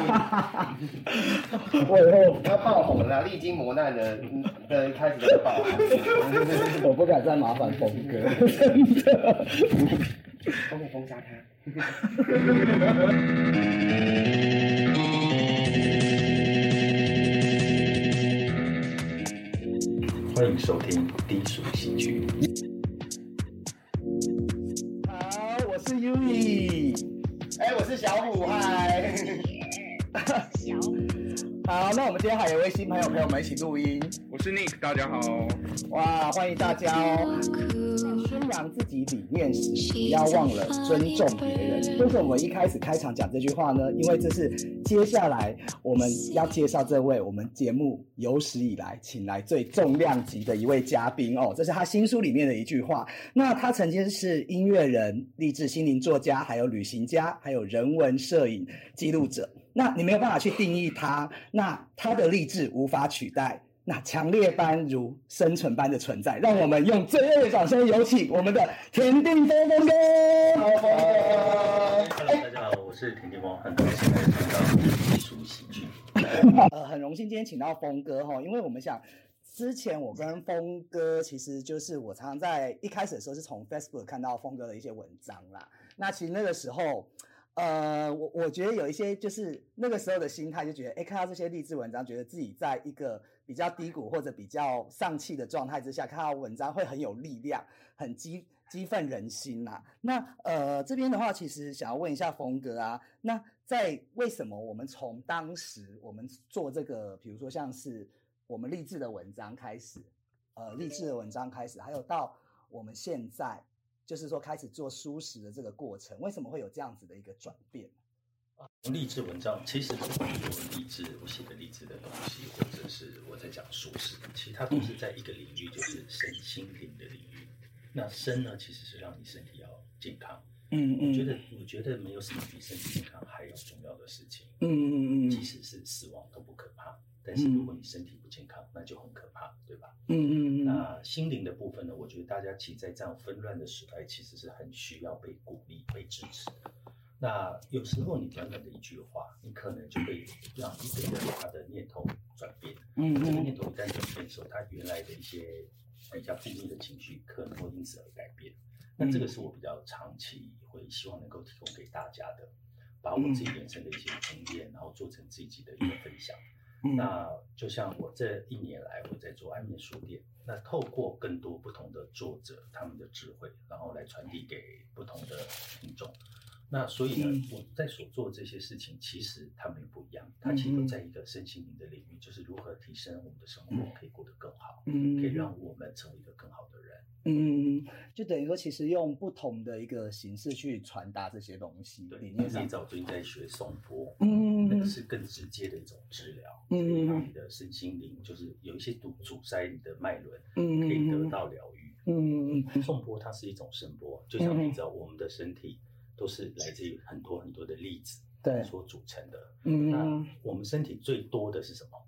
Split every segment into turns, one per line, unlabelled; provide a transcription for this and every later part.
我以后
要爆红了，历经磨难的的开始就爆红。
我不敢再麻烦峰哥，真的。
我给封杀他。
欢迎收听低俗喜剧。
小
好，那我们今天还有一位新朋友陪我们一起录音，
我是 Nick，大家好。
哇，欢迎大家哦！在宣扬自己理念时，不要忘了尊重别人。为什么我们一开始开场讲这句话呢？因为这是接下来我们要介绍这位我们节目有史以来请来最重量级的一位嘉宾哦，这是他新书里面的一句话。那他曾经是音乐人、励志心灵作家，还有旅行家，还有人文摄影记录者。那你没有办法去定义它，那它的励志无法取代。那强烈般如生存般的存在，让我们用最热烈掌声有请我们的田定峰峰哥。
Hello，大家好，我是田定峰，很高兴来参加低俗喜剧。
呃，很荣幸今天请到峰哥哈，因为我们想之前我跟峰哥，其实就是我常常在一开始的时候是从 Facebook 看到峰哥的一些文章啦。那其实那个时候，呃，我我觉得有一些就是那个时候的心态，就觉得哎，看到这些励志文章，觉得自己在一个比较低谷或者比较丧气的状态之下，看到文章会很有力量，很激激奋人心呐、那呃这边的话，其实想要问一下峰哥啊，那在为什么我们从当时我们做这个，比如说像是我们励志的文章开始，呃励志的文章开始，还有到我们现在就是说开始做舒适的这个过程，为什么会有这样子的一个转变？
励志文章其实不管我励志，我写的励志的东西，或者是我在讲书史，其实它都是在一个领域，就是身心灵的领域。那身呢，其实是让你身体要健康。
嗯
我觉得，我觉得没有什么比身体健康还要重要的事情。
嗯嗯嗯
即使是死亡都不可怕，但是如果你身体不健康，那就很可怕，对吧？
嗯嗯嗯
那心灵的部分呢？我觉得大家其实在这样纷乱的时代，其实是很需要被鼓励、被支持的。那有时候你短短的一句话，你可能就会让一个人他的念头转变。
嗯
这个
嗯
念头一旦转变的时候，他原来的一些比较负面的情绪可能会因此而改变。那这个是我比较长期会希望能够提供给大家的，把我自己人生的一些经验，然后做成自己的一个分享。
嗯
那就像我这一年来我在做安眠书店，那透过更多不同的作者他们的智慧，然后来传递给不同的听众。那所以呢，
嗯。
我在所做的这些事情，其实它们也不一样，它其实都在一个身心灵的领域，就是如何提升我们的生活可以过得更好，
嗯
可以让我们成为一个更好的人。
嗯，就等于说，其实用不同的一个形式去传达这些东西，
对，
理念上
你知道我最近在。学颂钵，
嗯
那个是更直接的一种治疗，
嗯
让你的身心灵就是有一些堵阻塞你的脉轮，
嗯
可以得到疗愈。
嗯嗯嗯
颂钵它是一种声波，就像你知道，我们的身体都是来自于很多很多的粒子
对
所组成的。
嗯
那我们身体最多的是什么？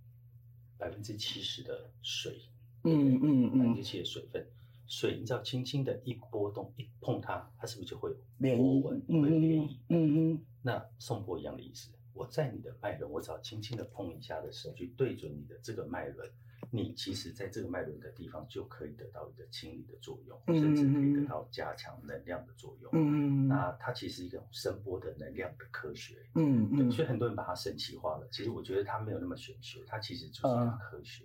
百分之七十的水，
嗯嗯
百分之
嗯，
七的水分。水，你知道，轻轻的一波动，一碰它，它是不是就会波纹，
漪，
会涟
嗯
漪？
嗯嗯
那颂钵一样的意思，我在你的脉轮，我只要轻轻的碰一下的时候，去对准你的这个脉轮，你其实在这个脉轮的地方就可以得到一个清理的作用，
嗯
甚至可以得到加强能量的作用。
嗯嗯
那它其实是一种声波的能量的科学。对，
嗯嗯
所以很多人把它神奇化了。其实我觉得它没有那么玄学，它其实就是一
嗯
个科学。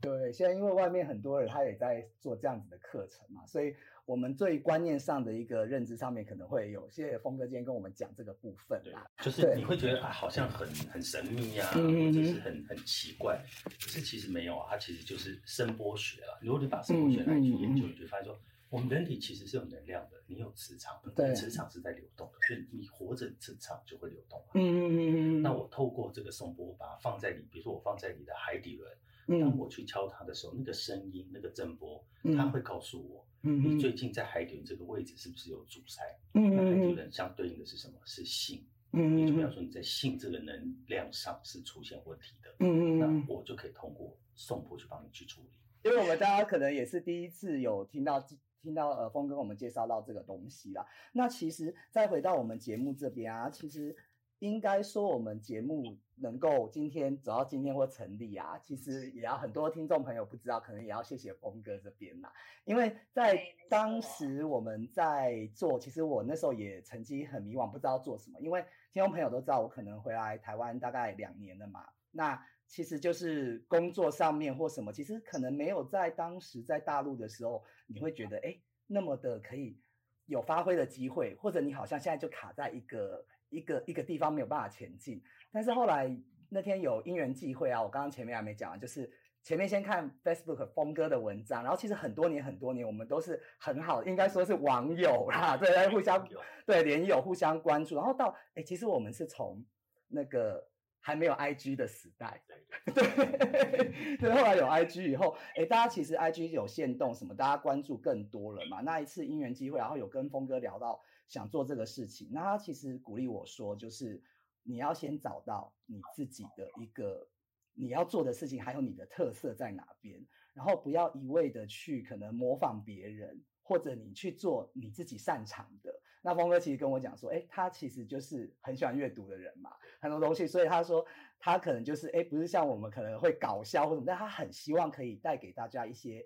对，现在因为外面很多人他也在做这样子的课程嘛，所以我们对观念上的一个认知上面可能会有。谢谢峰哥今天跟我们讲这个部分
对
啦。，
就是你会觉得啊，好像很很神秘啊，
嗯
或者是很很奇怪，可是其实没有啊，它其实就是声波学啊。如果你把声波学来去研究，你就发现说，我们人体其实是有能量的，你有磁场磁场是在流动的，所以你活着，磁场就会流动啊。
嗯嗯嗯嗯，
那我透过这个颂钵，把它放在你，比如说我放在你的海底轮，
嗯
当我去敲它的时候，那个声音、那个震波，
嗯
它会告诉我，你最近在海底轮这个位置是不是有阻塞？
嗯
那海底
嗯
轮相对应的是什么？是性。
嗯
也就表
嗯
示说你在性这个能量上是出现问题的，
嗯嗯
那我就可以通过送钵去帮你去处理。
因为我们大家可能也是第一次有听到听到呃峰跟我们介绍到这个东西啦。那其实再回到我们节目这边啊，其实应该说我们节目能够今天走到今天或成立啊，其实也要很多听众朋友不知道，可能也要谢谢峰哥这边啦。因为在当时我们在做，其实我那时候也曾经很迷惘，不知道做什么。因为听众朋友都知道，我可能回来台湾大概两年了嘛，那其实就是工作上面或什么，其实可能没有在当时在大陆的时候，你会觉得哎那么的可以有发挥的机会，或者你好像现在就卡在一个一个一个地方没有办法前进。但是后来那天有因缘际会啊，我刚刚前面还没讲完，就是前面先看 Facebook 峰哥的文章，然后其实很多年很多年，我们都是很好，应该说是网友啦，对，在互相
有
对连友互相关注，然后到哎，其实我们是从那个还没有 IG 的时代，
对 对
对对，后来有 IG 以后，哎，大家其实 IG 有限动什么，大家关注更多了嘛。那一次因缘机会，然后有跟峰哥聊到想做这个事情，那他其实鼓励我说，就是你要先找到你自己的一个你要做的事情，还有你的特色在哪边，然后不要一味的去可能模仿别人，或者你去做你自己擅长的。那峰哥其实跟我讲说，哎，他其实就是很喜欢阅读的人嘛，很多东西，所以他说他可能就是哎，不是像我们可能会搞笑或什么，但他很希望可以带给大家一些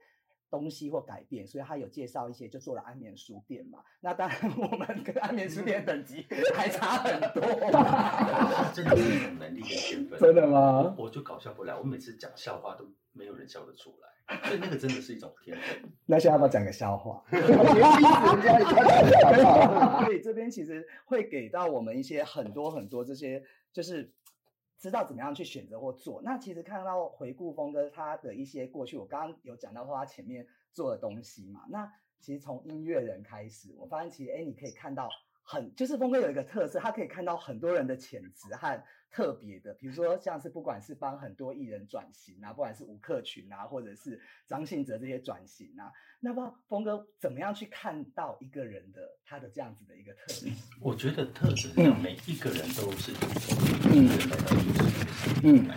东西或改变，所以他有介绍一些，就做了安眠书店嘛。那当然，我们跟安眠书店等级还差很多。
真的是一种能力跟天分。
真的吗
我我就搞笑不来，我每次讲笑话都没有人笑得出来，所以那个真的是一种天分。
那现在要不要讲个笑话？
人家
所以这边其实会给到我们一些很多很多这些，就是知道怎么样去选择或做。那其实看到回顾峰哥他的一些过去，我刚刚有讲到说他前面做的东西嘛。那其实从音乐人开始，我发现其实哎，你可以看到很，就是峰哥有一个特色，他可以看到很多人的潜质和特别的，比如说像是不管是帮很多艺人转型啊，不管是吴克群啊，或者是张信哲这些转型啊，那么峰哥怎么样去看到一个人的他的这样子的一个特质？
我觉得特质是这样，每一个人都是
嗯嗯
来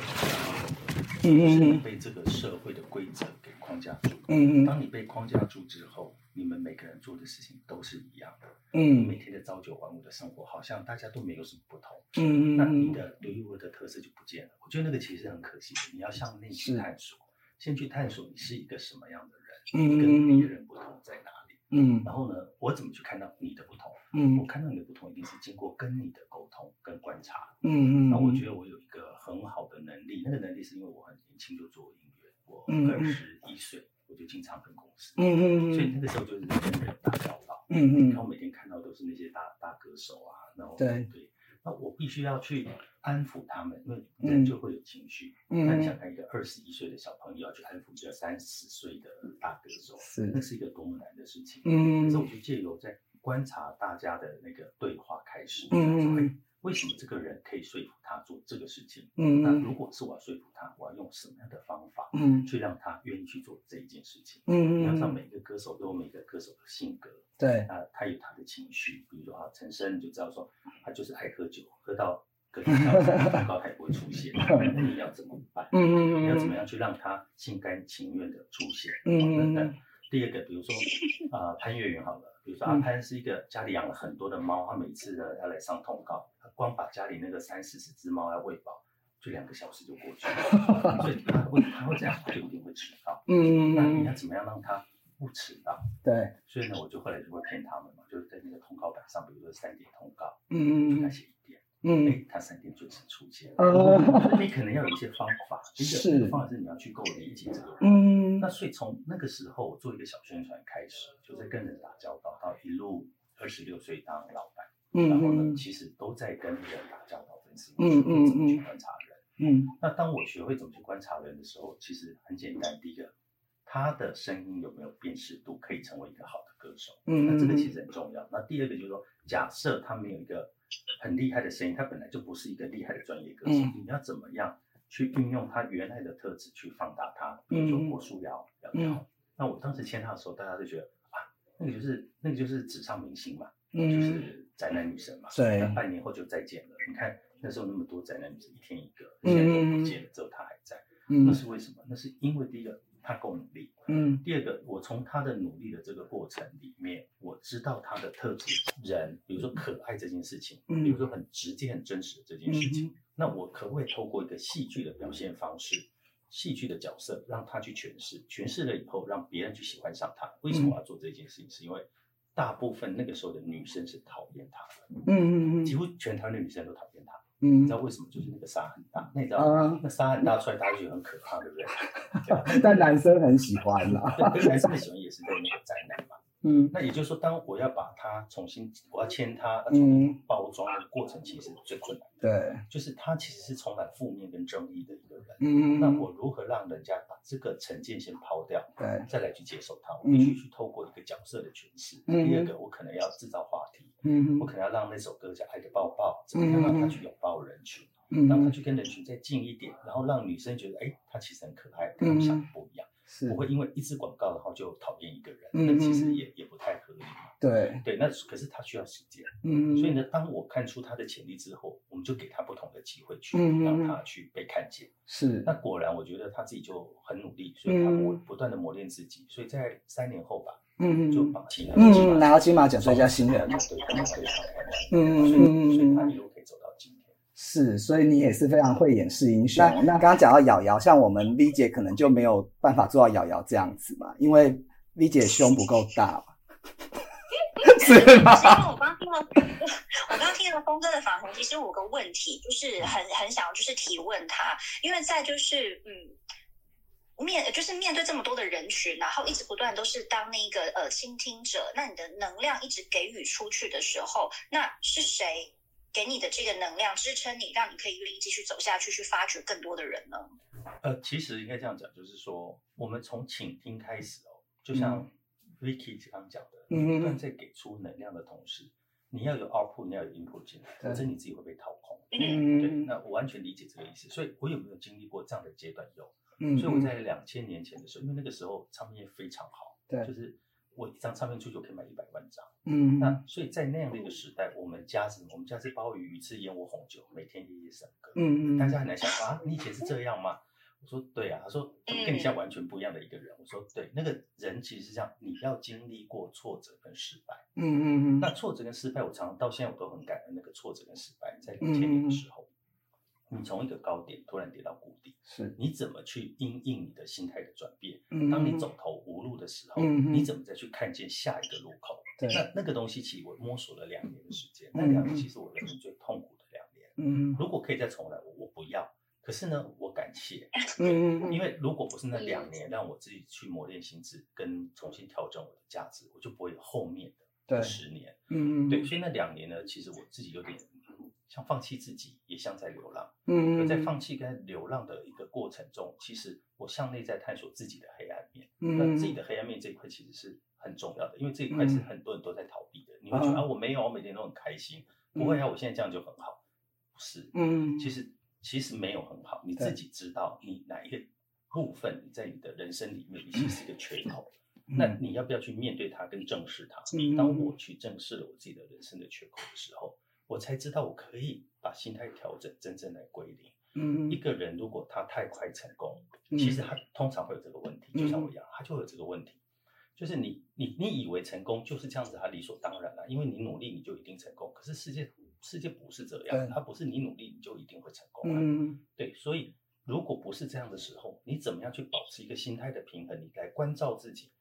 嗯
是你
嗯
被这个社会的规则给框架住。
嗯嗯
当你被框架住之后，你们每个人做的事情都是一样的。你
嗯
每天的朝九晚五的生活，好像大家都没有什么不同。
嗯嗯
那你的独一无二的特色就不见了。我觉得那个其实很可惜的。你要向内去探索，先去探索你是一个什么样的人，
嗯
你跟别人不同在哪里。
嗯
然后呢，我怎么去看到你的不同？嗯我
嗯
看到你的不同，一定是经过跟你的沟通跟观察。
嗯嗯
那我觉得我有一个很好的能力，那个能力是因为我很年轻就做音乐，我
嗯
二十一岁我就经常跟公司，
嗯嗯
所以那个时候就是跟人打交道。
嗯
然后每天看到都是那些大大歌手啊，然后
对
对，那我必须要去安抚他们，因为
嗯
人就会有情绪。那你想
嗯，
看一个二十一岁的小朋友要去安抚一个三十岁的大歌手，
是
那是一个多么难的事情。
嗯
可是我就借由在观察大家的那个对话开始，为什么这个人可以说服他做这个事情？
嗯
那如果是我要说服他，我要用什么样的方法
嗯。
去让他愿意去做这一件事情？
嗯
你要每个歌手都有每个歌手的性格，
对，
啊，他有他的情绪，比如说啊，陈升你就知道说他就是爱喝酒，喝到隔天早上通告他也不会出现，那你要怎么办？
嗯
你要怎么样去让他心甘情愿的出现？
嗯
那那第二个，比如说啊、潘越云好了，比如说阿
嗯
潘是一个家里养了很多的猫，他每次呢要来上通告，他光把家里那个三四十只猫要喂饱，就两个小时就过去了，所以他会他会这样，他就一定会迟到。
嗯
那你要怎么样让他不迟到？
对，
所以呢，我就后来就会骗他们嘛，就是在那个通告板上，比如说三点通告，
嗯
就给他写一点，
嗯
哎，他三点准时出现。
呃
所以你可能要有一些方法，第一个方法是你要去够理解这个人。
嗯
那所以从那个时候，我做一个小宣传开始，就在跟人打交道，到一路二十六岁当老板，嗯然后呢，
嗯
其实都在跟人打交道这件事情，
嗯嗯
怎么去
嗯
观察人。
嗯
那当我学会怎么去观察人的时候，其实很简单。第一个，他的声音有没有辨识度，可以成为一个好的歌手。
嗯
那这个其实很重要。那第二个就是说，假设他没有一个很厉害的声音，他本来就不是一个厉害的专业歌手，
嗯
你要怎么样去运用他原来的特质去放大他？比如说
嗯
郭书瑶，瑶瑶。
嗯
那我当时签他的时候，大家就觉得啊，那个就是那个就是纸上明星嘛，就
嗯
是宅男女神嘛。
对
那半年后就再见了。你看那时候那么多宅男女神，一天一个，现在都不见了，只有他还在。那
嗯
是为什么？那是因为第一个，他够努力。
嗯
第二个，我从他的努力的这个过程里面，我知道他的特质，人，比如说可爱这件事情，
嗯
比如说很直接、很真实的这件事情，
嗯
那我可不可以透过一个戏剧的表现方式，戏剧的角色，让他去诠释，诠释了以后，让别人去喜欢上他？为什么我要做这件事情？是因为大部分那个时候的女生是讨厌他的，
嗯嗯
几乎全台湾的女生都讨厌他。
嗯
你知道为什么？就是那个沙很大，那你知道、
啊
那沙很大出来，大家就觉得很可怕，对不对？
但男生很喜欢啦。
对，男生很喜欢也是对那个灾难嘛。
嗯
那也就是说，当我要把它重新，我要签它，要重新
嗯
包装的过程，其实是最困难的。
对，
就是他其实是充满负面跟争议的一个人。
嗯
那我如何让人家把这个成见先抛掉，
对，
再来去接受它？我
嗯
必须去透过一个角色的诠释。
嗯
第二个，我可能要制造话题，
嗯
我可能要让那首歌叫《爱的抱抱》，怎么样让他去拥抱人群，
嗯
让他去跟人群再近一点，然后让女生觉得，哎，他其实很可爱，跟我们想的不一样。
是。
不会因为一支广告然后就讨厌一个人，
嗯
那其
嗯嗯。
实也也不太合理嘛。
对，
对，那可是他需要时间，
嗯。
所以呢，当我看出他的潜力之后，我们就给他不同的机会去
嗯嗯嗯。
让他去被看见。
是。
那果然，我觉得他自己就很努力，所以他磨
嗯
不断的磨练自己，所以在三年后吧，
嗯嗯
就绑起来，
嗯拿到金马奖最佳新人。
对，对，非常。
嗯
所以
嗯嗯。
所以他一路可以走。
是，所以你也是非常会演示英雄。那那刚刚讲到瑶瑶，像我们 V 姐可能就没有办法做到瑶瑶这样子嘛，因为 V 姐胸不够大嘛，是吗？
是因为我刚听了，我刚听了峰哥的访谈，其实我有个问题，就是很很想要就是提问他，因为在就是嗯。面就是面对这么多的人群，然后一直不断都是当那个呃倾听者，那你的能量一直给予出去的时候，那是谁给你的这个能量支撑你，让你可以愿意继续走下去，去发掘更多的人呢？
呃，其实应该这样讲，就是说，我们从倾听开始哦，就像 Vicky 刚刚讲的，不断在给出能量的同时，你要有 output，你要有 input 进来，
对
否则你自己会被掏空。
嗯
对，
嗯
那我完全理解这个意思。所以我有没有经历过这样的阶段？有。
嗯
所以我在两千年前的时候，因为那个时候唱片业非常好，
对
就是我一张唱片出去我可以卖一百万张。
嗯
那所以在那样的一个时代，我们家是，我们家是鲍鱼鱼翅燕窝红酒，每天夜夜笙歌。
嗯嗯
大家很难想象啊，你以前是这样吗？我说对啊，他说怎么跟你现在完全不一样的一个人？我说对，那个人其实是这样，你要经历过挫折跟失败。
嗯嗯嗯
那挫折跟失败，我常常到现在我都很感恩那个挫折跟失败，在
嗯
两千年的时候，你从一个高点突然跌到谷底，
是，
你怎么去因应你的心态的转变？
嗯
当你走投无路的时候，
嗯嗯
你怎么再去看见下一个路口？
对
那那个东西其实我摸索了两年的时间，
嗯
那两年其实我人生最痛苦的两年。
嗯
如果可以再重来，我我不要。可是呢，我感谢，
嗯嗯
因为如果不是那两年让我自己去磨练心智，跟重新调整我的价值，我就不会有后面的十年。
嗯
对，所以那两年呢，其实我自己有点像放弃自己，也像在流浪。
嗯
可在放弃跟流浪的一个过程中，其实我向内在探索自己的黑暗面。
嗯
那自己的黑暗面这一块其实是很重要的，因为这一块是很多人都在逃避的。你会觉得
嗯
啊，我没有，我每天都很开心，不会啊，我现在这样就很好。不是，
嗯
其实其实没有很好，你自己知道你哪一个部分你在你的人生里面你其实是一个缺口。
嗯
那你要不要去面对它跟正视它？
嗯
当我去正视了我自己的人生的缺口的时候，我才知道我可以把心态调整，真正来归零。
嗯
一个人如果他太快成功，
嗯。
其实他通常会有这个问题，
嗯
就像我一样，他就有这个问题，就是你你你以为成功就是这样子，他理所当然了，因为你努力你就一定成功，可是世界世界不是这样，
对
它不是你努力你就一定会成功啊，
嗯。
对，所以如果不是这样的时候，你怎么样去保持一个心态的平衡？你来关照自己，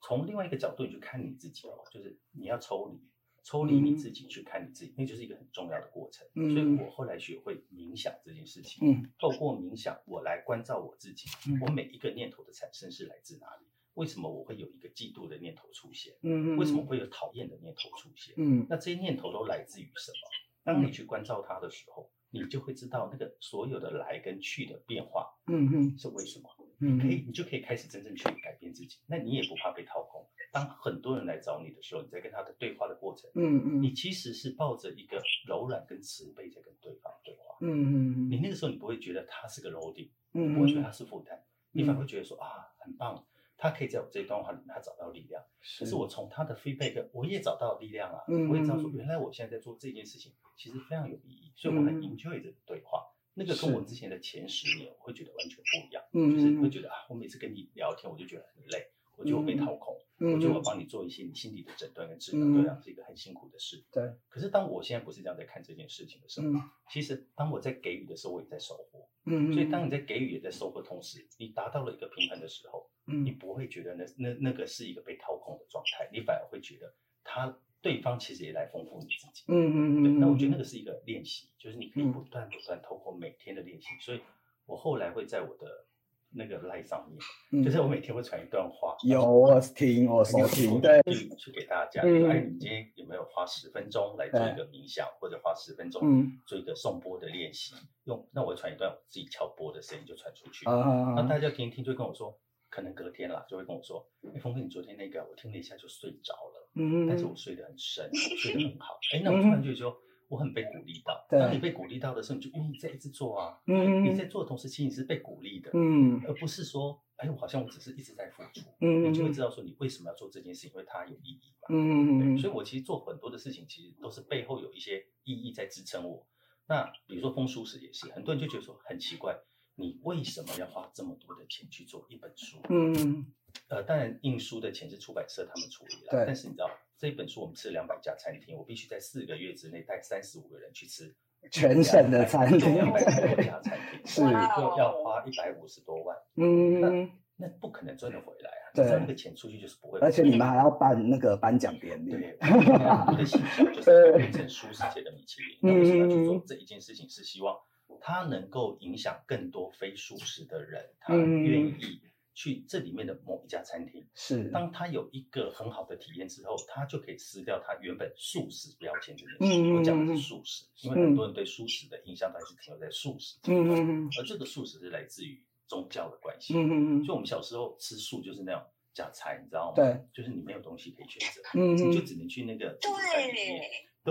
从另外一个角度你去看你自己哦，就是你要抽离，抽离你自己去看你自己，那就是一个很重要的过程。
嗯
所以我后来学会冥想这件事情，
嗯
透过冥想，我来关照我自己，
嗯
我每一个念头的产生是来自哪里？为什么我会有一个嫉妒的念头出现？
嗯
为什么会有讨厌的念头出现？
嗯
那这些念头都来自于什么？当你去关照它的时候，你就会知道那个所有的来跟去的变化
嗯嗯
是为什么。
嗯
可以，你就可以开始真正去改变自己。那你也不怕被掏空。当很多人来找你的时候，你在跟他的对话的过程，
嗯嗯
你其实是抱着一个柔软跟慈悲在跟对方对话。
嗯嗯
你那个时候你不会觉得他是个 loading，
嗯
不会觉得他是负担，你反而会觉得说啊，很棒，他可以在我这一段话里面他找到力量。可是我从他的 feedback，我也找到力量啊，
嗯
我也知道说原来我现在在做这件事情其实非常有意义，所以我很
嗯
enjoy 这个对话。那个跟我之前的前十年，我会觉得完全不一样。
嗯
就是会觉得啊，我每次跟你聊天，我就觉得很累，我觉得我被掏空，
嗯
我觉得我帮你做一些你心理的诊断跟治疗，
嗯
对啊，是一个很辛苦的事。
对，
可是当我现在不是这样在看这件事情的时候，
嗯
其实当我在给予的时候，我也在收获。
嗯，
所以当你在给予也在收获的同时，你达到了一个平衡的时候，你
嗯
不会觉得那那那个是一个被掏空的状态，你反而会觉得他对方其实也来丰富你自己。对，
嗯嗯嗯，
那我觉得
嗯。
那个是一个练习，就是你可以
嗯。
不断不断透过每天的练习，所以我后来会在我的那个 line 上面，
嗯。
就是我每天会传一段话，
有我听我收听，对，
去去给大家，
嗯。
说哎，你今天有没有花十分钟来做一个冥想，或者花十分钟
嗯。
做一个颂钵的练习？用那我传一段我自己敲钵的声音就传出去，
啊
那大家听一听就会跟我说，可能隔天啦就会跟我说，哎，峰哥，你昨天那个我听了一下就睡着了。
嗯
但是我睡得很深，睡得很好。哎，那我突然就觉得说，我很被鼓励到。
对
当你被鼓励到的时候，你就愿意再一直做啊。
嗯
你在做的同时，其实你是被鼓励的，
嗯
而不是说，哎，我好像我只是一直在付出。
嗯
你就会知道说，你为什么要做这件事情，因为它有意义嘛。
嗯
嗯，所以我其实做很多的事情，其实都是背后有一些意义在支撑我。那比如说风书史也是，很多人就觉得说很奇怪，你为什么要花这么多的钱去做一本书？
嗯
呃，当然印书的钱是出版社他们处理了，
对
但是你知道这一本书我们吃两百家餐厅，我必须在四个月之内带三十五个人去吃
全省的餐厅
两百多家餐厅，
是
就要花一百五十多万，
嗯，
那不可能赚得回来啊！
对
那个钱出去就是不会，
而且你们还要办那个颁奖典礼，
对，我的信条就是变成书世界的米其林。那为什么要去做
嗯
这一件事情？是希望它能够影响更多非素食的人，他
嗯
愿意去这里面的某一家餐厅。
是，
当他有一个很好的体验之后，他就可以撕掉他原本素食标签这件事。
嗯
我讲的是素食，因为很多人对素食的印象都还是停留在素食这一，
嗯嗯
而这个素食是来自于宗教的关系。
嗯嗯嗯
就我们小时候吃素就是那种假菜，你知道吗？
对，
就是你没有东西可以选择，
嗯
你就只能去那个。
对，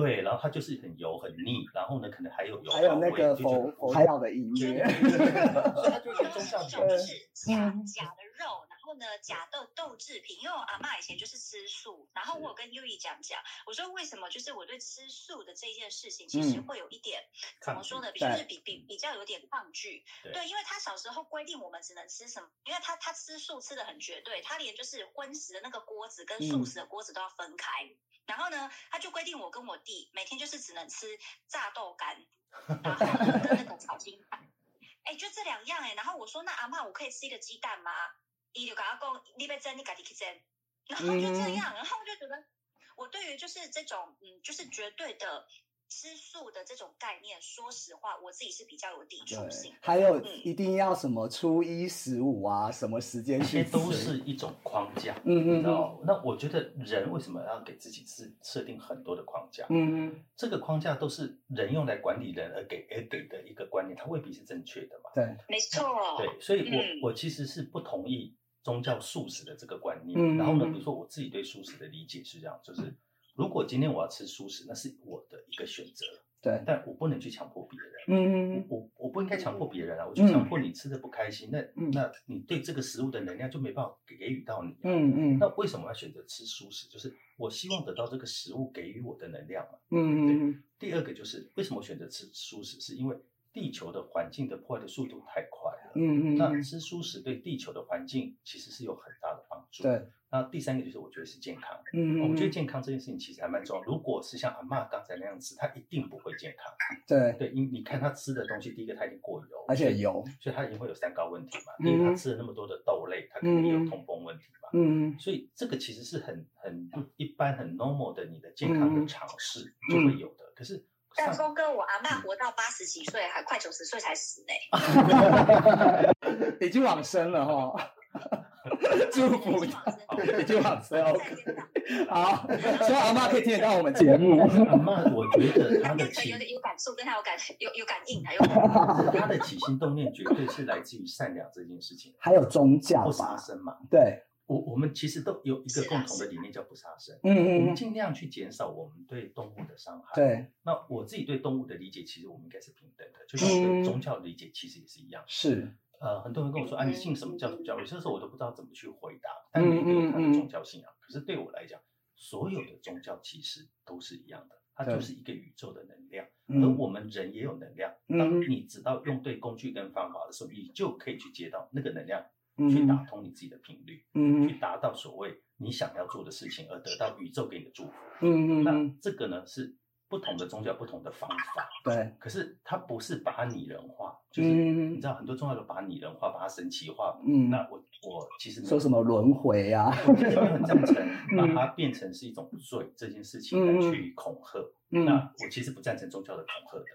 对，然后它就是很油很腻，然后呢，可能还有油
还有那个
耗味就觉得
佛佛教的音
对
乐，
对对对对所以它就是宗教
这种
的
就是假假的肉，然后呢假豆豆制品。因为我阿妈以前就是吃素，然后我有跟优怡讲讲，我说为什么就是我对吃素的这件事情，其实
嗯
会有一点、怎么说呢？比就是比比比较有点抗拒。
对
对，因为他小时候规定我们只能吃什么，因为他他吃素吃的很绝对，他连就是荤食的那个锅子跟素食的锅子都要分开。然后呢，他就规定我跟我弟每天就是只能吃炸豆干，然后呢跟那个炒金蛋，哎，就这两样哎。然后我说那阿妈，我可以吃一个鸡蛋吗？伊就跟他讲，你别蒸，你自己去蒸。然后就这样，然后我就觉得，我对于就是这种嗯，就是绝对的吃素的这种概念，说实话，我自己是比较有抵触性。，
还有一定要什么初一十五啊，什么时间
这些
去，
都是一种框架，
嗯嗯
你知道？那我觉得人为什么要给自己设设定很多的框架？
嗯嗯，
这个框架都是人用来管理人而给而给的一个观念，它未必是正确的嘛。
对，
没错，
对，所以我、我其实是不同意宗教素食的这个观念。
嗯
然后呢，
嗯
比如说我自己对素食的理解是这样，就是如果今天我要吃素食，那是我的一个选择，
对，
但我不能去强迫别人。
嗯
我我不应该强迫别人啊，我去强迫你吃的不开心，那
嗯
那你对这个食物的能量就没办法给给予到你、啊。
嗯嗯
那为什么要选择吃素食？就是我希望得到这个食物给予我的能量嘛。
嗯嗯
第二个就是为什么我选择吃素食，是因为地球的环境的破坏的速度太快了。
嗯嗯
那吃素食对地球的环境其实是有很大的帮助。。
对，
那第三个就是我觉得是健康。
嗯
我觉得健康这件事情其实还蛮重要。如果是像阿嬷刚才那样吃，她一定不会健康。
对，
对，因你看她吃的东西，第一个她已经过油，
而且油，
所以她一定会有三高问题嘛。
嗯
第一个，她吃了那么多的豆类，她肯定有痛风问题嘛。
嗯嗯
所以这个其实是很很一般、很 normal 的你的健康的尝试
嗯
就会有的。可是
但
上
峰哥，我阿妈活到八十几岁，还快九十岁才死呢。
已经往生了哈，祝福。他，已经往生，OK，好，希望阿妈可以听得到我们节目。
阿嬷，我觉得她的
有有感触，跟他有感有有感应，还有感
她的起心动念绝对是来自于善良这件事情，
还有宗教
不生嘛。
对，
我我们其实都有一个共同的理念叫不杀生，
嗯
我们
嗯，
尽量去减少我们对动物的伤害。，
对，
那我自己对动物的理解，其实我们应该是平等的，就像我
嗯
对宗教的理解其实也是一样。
是，
呃，很多人跟我说啊，
嗯
你信什么教什么教？有些时候我都不知道怎么去回答。但每个人有他的宗教信仰，可是对我来讲，所有的宗教其实都是一样的，它就是一个宇宙的能量，
嗯
而我们人也有能量。
嗯
当你知道用对工具跟方法的时候，你就可以去接到那个能量，
嗯
去打通你自己的频率，
嗯
去达到所谓你想要做的事情，而得到宇宙给你的祝福。
嗯嗯
那
嗯，
这个呢是不同的宗教不同的方法，
对，
可是它不是把它拟人化，就是
嗯
你知道很多宗教都把它拟人化，把它神奇化。
嗯
那我我其实
说什么轮回啊？
我很赞成把
嗯
它变成是一种罪这件事情来去恐吓。
嗯，
那我其实不赞成宗教的恐吓的。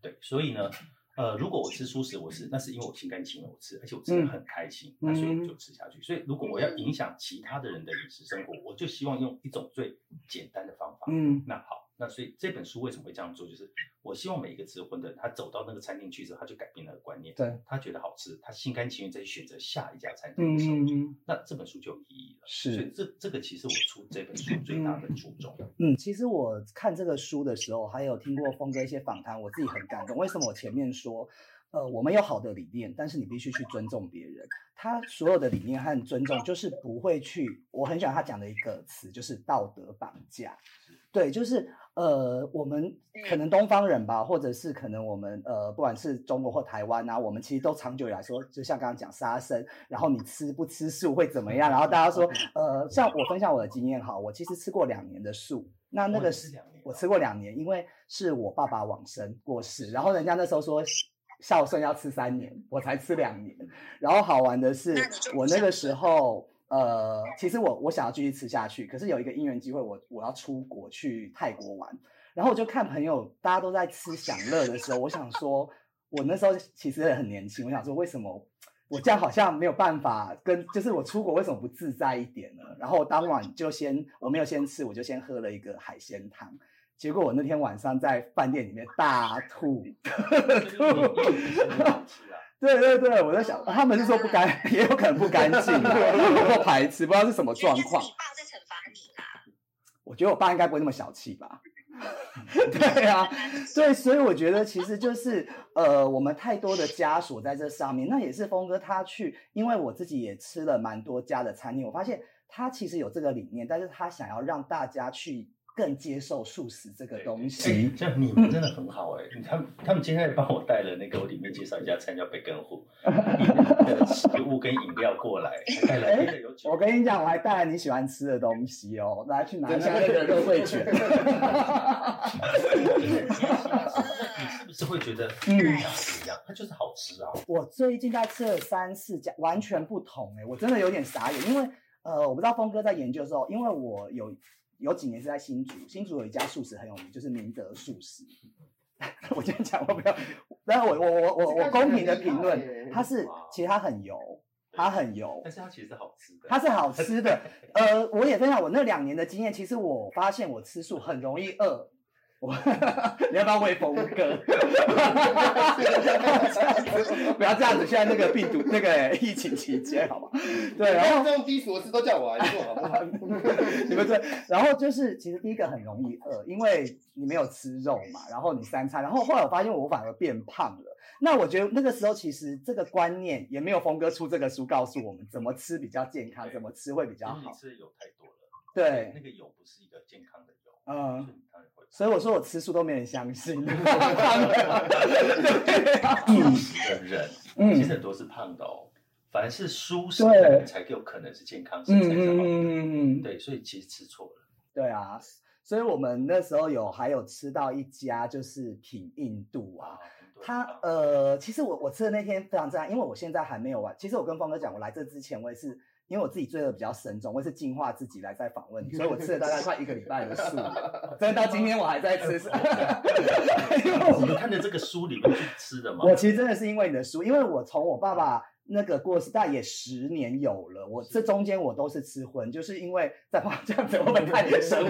对，
对，所以呢，呃，如果我吃素食，我是那是因为我心甘情愿我吃，而且我吃的很开心，那所以我就吃下去。所以如果我要影响其他的人的饮食生活，我就希望用一种最简单的方法。
嗯
那好，那所以这本书为什么会这样做？就是我希望每一个吃荤的人，他走到那个餐厅去之后，他就改变那个观念，
对，
他觉得好吃，他心甘情愿再去选择下一家餐厅
嗯
的时候，那这本书就有意义了。
是
所以这这个其实我出这本书最大的初衷。
嗯，其实我看这个书的时候，还有听过峰哥一些访谈，我自己很感动。为什么我前面说，呃，我们有好的理念，但是你必须去尊重别人。他所有的理念和尊重，就是不会去。我很喜欢他讲的一个词，就是道德绑架。对，就是呃，我们可能东方人吧，或者是可能我们呃，不管是中国或台湾啊，我们其实都长久以来说，就像刚刚讲杀生，然后你吃不吃素会怎么样？然后大家说，呃，像我分享我的经验哈，我其实吃过两年的素，那那
哦
个
你吃两年
我吃过两年，因为是我爸爸往生过世，然后人家那时候说 孝顺要吃三年，我才吃两年。然后好玩的是我那个
孝
时候，呃，其实我我想要继续吃下去，可是有一个因缘机会我，我要出国去泰国玩，然后我就看朋友大家都在吃享乐的时候，我想说，我那时候其实很年轻，我想说为什么我这样好像没有办法跟，就是我出国为什么不自在一点呢？然后我当晚就先我没有先吃，我就先喝了一个海鲜汤。结果我那天晚上在饭店里面大吐，对对对，我在想，他们是说不干，也有可能不干净啊，或排斥，不知道是什么状况。
你爸在惩罚你啦。
我觉得我爸应该不会那么小气吧？对啊，对，所以我觉得其实就是呃，我们太多的枷锁在这上面。那也是峰哥他去，因为我自己也吃了蛮多家的餐厅，我发现他其实有这个理念，但是他想要让大家去更接受素食这个东西。
哎像你们真的很好哎、他们他们今天还帮我带了那个，我里面介绍一家餐叫贝根户，的食物跟饮料过来，带来的有酒。
我跟你讲，我还带了你喜欢吃的东西哦，来去拿一下那个肉桂卷。
你是不是会觉得
嗯
不一样？不一样，它就是好吃啊。
我最近在吃了三四家，完全不同哎、我真的有点傻眼，因为呃，我不知道峰哥在研究的时候，因为我有有几年是在新竹，新竹有一家素食很有名，就是明德素食。我今天讲我不要，但是我我我我我公平的评论，它是其实它很油，它很油，
但是它其实是好吃的。
它是好吃的。呃，我也分享我那两年的经验，其实我发现我吃素很容易饿。我 你要不要喂峰哥？不要这样子，现在那个病毒那个疫情期间，好吗？对，然后
这种低俗的事都叫我来做，好不好？
你们对，然后就是其实第一个很容易饿，因为你没有吃肉嘛，然后你三餐，然后后来我发现我反而变胖了。那我觉得那个时候其实这个观念也没有峰哥出这个书告诉我们怎么吃比较健康，怎么吃会比较好
你。吃的油太多了，
对
那个油不是一个健康的油，
嗯
所以
我说我吃素都没人相信。
素食的人，
嗯
其实很多是胖的哦。凡是素食的人才有可能是健康，身材的。
嗯嗯，
对，所以其实吃错了。
对啊，所以我们那时候有还有吃到一家就是品印度啊，他
人
呃，其实我我吃的那天非常震撼，因为我现在还没有完。其实我跟峰哥讲，我来这之前我也是，因为我自己罪恶比较深重，我也是净化自己来再访问你，所以我吃了大概快一个礼拜的素，真的到今天我还在吃。因为
你们看着这个书里面去吃的吗？
我其实真的是因为你的书，因为我从我爸爸那个过世，大概也十年有了。我这中间我都是吃荤，就是因为在旁这样子，我们太神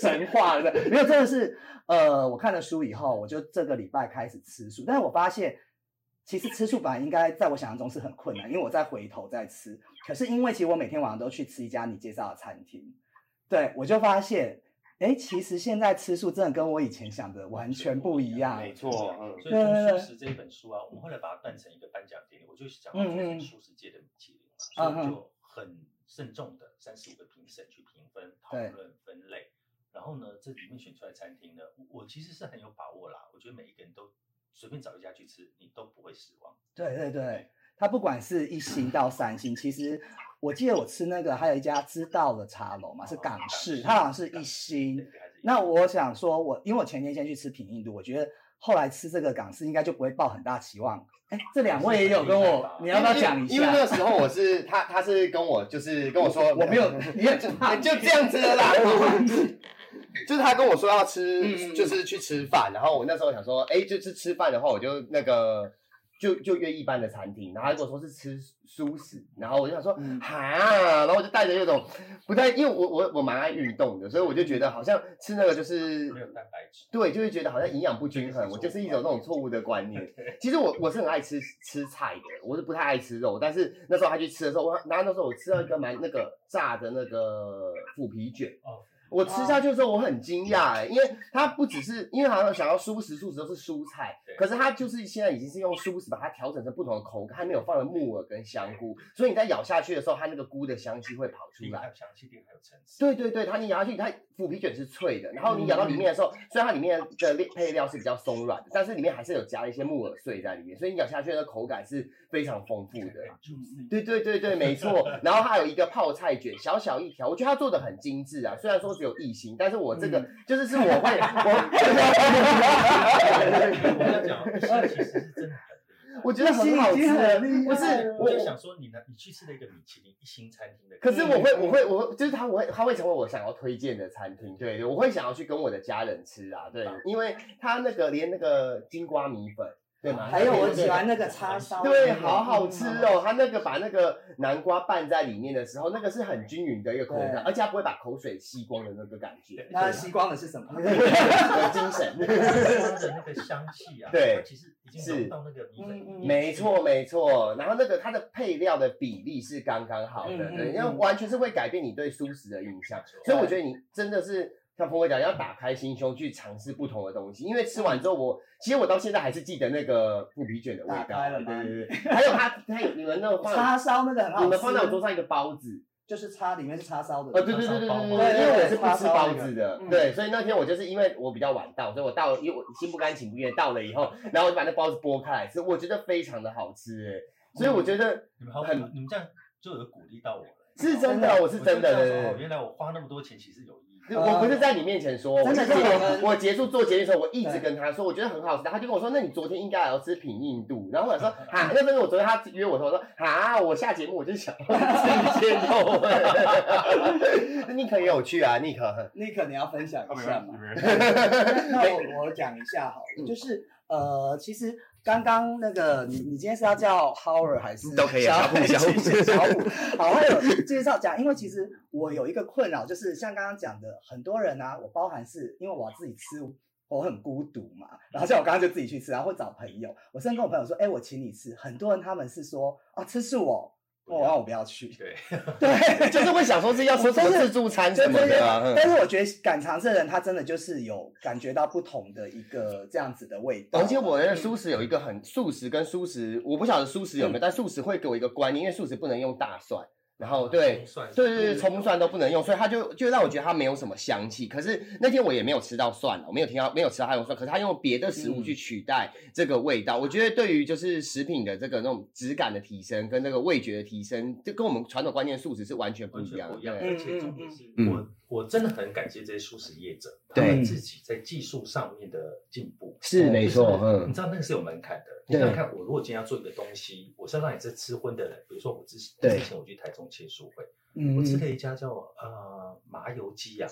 神话了。没有，真的是呃，我看了书以后，我就这个礼拜开始吃素，但是我发现。其实吃素本来应该在我想象中是很困难，因为我在回头再吃。可是因为其实我每天晚上都去吃一家你介绍的餐厅，对我就发现，哎，其实现在吃素真的跟我以前想的完全不一样。
没错，嗯，
所以从素食这一本书啊，我们后来把它办成一个颁奖典礼，我就想要做成素食界的米其林嘛，所以就很慎重的三十五个评审去评分、讨
对
论、分类。然后呢，这里面选出来餐厅呢，我我其实是很有把握啦。我觉得每一个人都随便找一家去吃，你都不会失望。
对对对，它不管是一星到三星，其实我记得我吃那个还有一家知道的茶楼嘛，是港式，它好像是一星。那我想说我，因为我前天先去吃品印度，我觉得后来吃这个港式应该就不会抱很大期望。哎，这两位也有跟我，你要不要讲一下？
因为那个时候我是他，他是跟我就是跟我说，
我没有，你也
就就这样子了啦。就是他跟我说要吃，就是去吃饭，然后我那时候想说，哎，就是吃饭的话，我就那个就就约一般的餐厅，然后他跟我说是吃素食，然后我就想说，
嗯
哈，然后我就带着那种不太，因为我我我蛮爱运动的，所以我就觉得好像吃那个就是
没有蛋白质。
对，就会觉得好像营养不均衡，我就是一种那种错误的观念。其实我我是很爱吃吃菜的，我是不太爱吃肉。但是那时候他去吃的时候，我然后那时候我吃到一个蛮那个炸的那个腐皮卷，
哦，
我吃下去的时候我很惊讶哎，因为它不只是因为好像想要蔬食，素食都是蔬菜，可是它就是现在已经是用蔬食把它调整成不同的口感，它没有放了木耳跟香菇，所以你在咬下去的时候，它那个菇的香气会跑出来
还。有香气点，还有层次。
对对对，它你咬下去，它腐皮卷是脆的，然后你咬到里面的时候，虽然它里面的配料是比较松软的，但是里面还是有加一些木耳碎在里面，所以你咬下去的口感是非常丰富的。对对对对，没错。然后还有一个泡菜卷，小小一条，我觉得它做的很精致啊。虽然说只有异星，但是我这个、就是是我会
我
我
要讲，其实是真的。
我觉得很好吃不是我
我就想说，你呢？你去吃了一个米其林一星餐厅的，
可是我会，我会，我会，就是他，我会，他会成为我想要推荐的餐厅。对对，我会想要去跟我的家人吃啊。对，因为他那个连那个金瓜米粉，对吗？
还有我喜欢那个叉烧，
对，好好吃哦！它那个把那个南瓜拌在里面的时候，那个是很均匀的一个口感，而且它不会把口水吸光的那个感觉。
那吸光的是什么？
有精神。
它的那个香气啊，
对
其实已经融到那个米粉。
没错，没错。然后那个它的配料的比例是刚刚好的，对，因为完全是会改变你对素食的印象。所以我觉得你真的是像峰哥讲，要打开心胸去尝试不同的东西。因为吃完之后我，其实我到现在还是记得那个腐皮卷的味道。
打开了
对对对，还有它，它有你们那个，
叉烧那个很好吃，
你们放在我桌上一个包子。
就是叉里面是叉烧的。
哦，对对对对对对对，因为我是不吃包子的，
嗯
对，所以那天我就是因为我比较晚到，所以我到了，因为我心不甘情不愿到了以后，然后我就把那包子剥开来吃，我觉得非常的好吃哎，所以我觉得
你们好，
很
你们这样就有鼓励到我了。
是真的，我是真的，
原来我花那么多钱其实有意义。
对 我不是在你面前说，
真的
我是
是我
我结束做节目的时候，我一直跟他说，我觉得很好吃，他就跟我说，那你昨天应该也要吃品印度，然后我想说，啊，那时候我昨天他约我说，我说，啊，我下节目我就想吃一些肉，那尼克也有趣啊，尼克，
你可你要分享一下嘛。
没
那我我讲一下好了，就是呃，其实刚刚那个你你今天是要叫 Howard 还是
都可以
小
啊小虎小虎
小虎？好，还有介绍讲，因为其实我有一个困扰，就是像刚刚讲的，很多人啊，我包含是因为我要自己吃。我很孤独嘛，然后像我刚刚就自己去吃，然后会找朋友。我甚至跟我朋友说：“哎、我请你吃。”很多人他们是说：“啊，吃素哦，哦，让我不要去。
对，”
对，
就是会想说是要吃什么自助餐什么的啊，嗯。
但是我觉得敢尝试的人，他真的就是有感觉到不同的一个这样子的味道。
而且我的素食有一个很素食跟素食，我不晓得素食有没有，但素食会给我一个观念，因为素食不能用大蒜，然后对
蒜
对对对，葱蒜都不能用，所以它就就让我觉得它没有什么香气。可是那天我也没有吃到蒜，我没有听到没有吃到它用蒜，可是它用别的食物去取代这个味道。我觉得对于就是食品的这个那种质感的提升跟那个味觉的提升，就跟我们传统观念素质是完全不
完
一样的。
全不一样。而且重点是
嗯
我我真的很感谢这些素食业者，他们自己在技术上面的进步
是没错嗯
你知道那个是有门槛的。你
对
想想看，我如果今天要做一个东西，我是要让你这吃荤的人，比如说我之
对
之前我去台中切素会，
嗯
我吃了一家叫呃麻油鸡啊，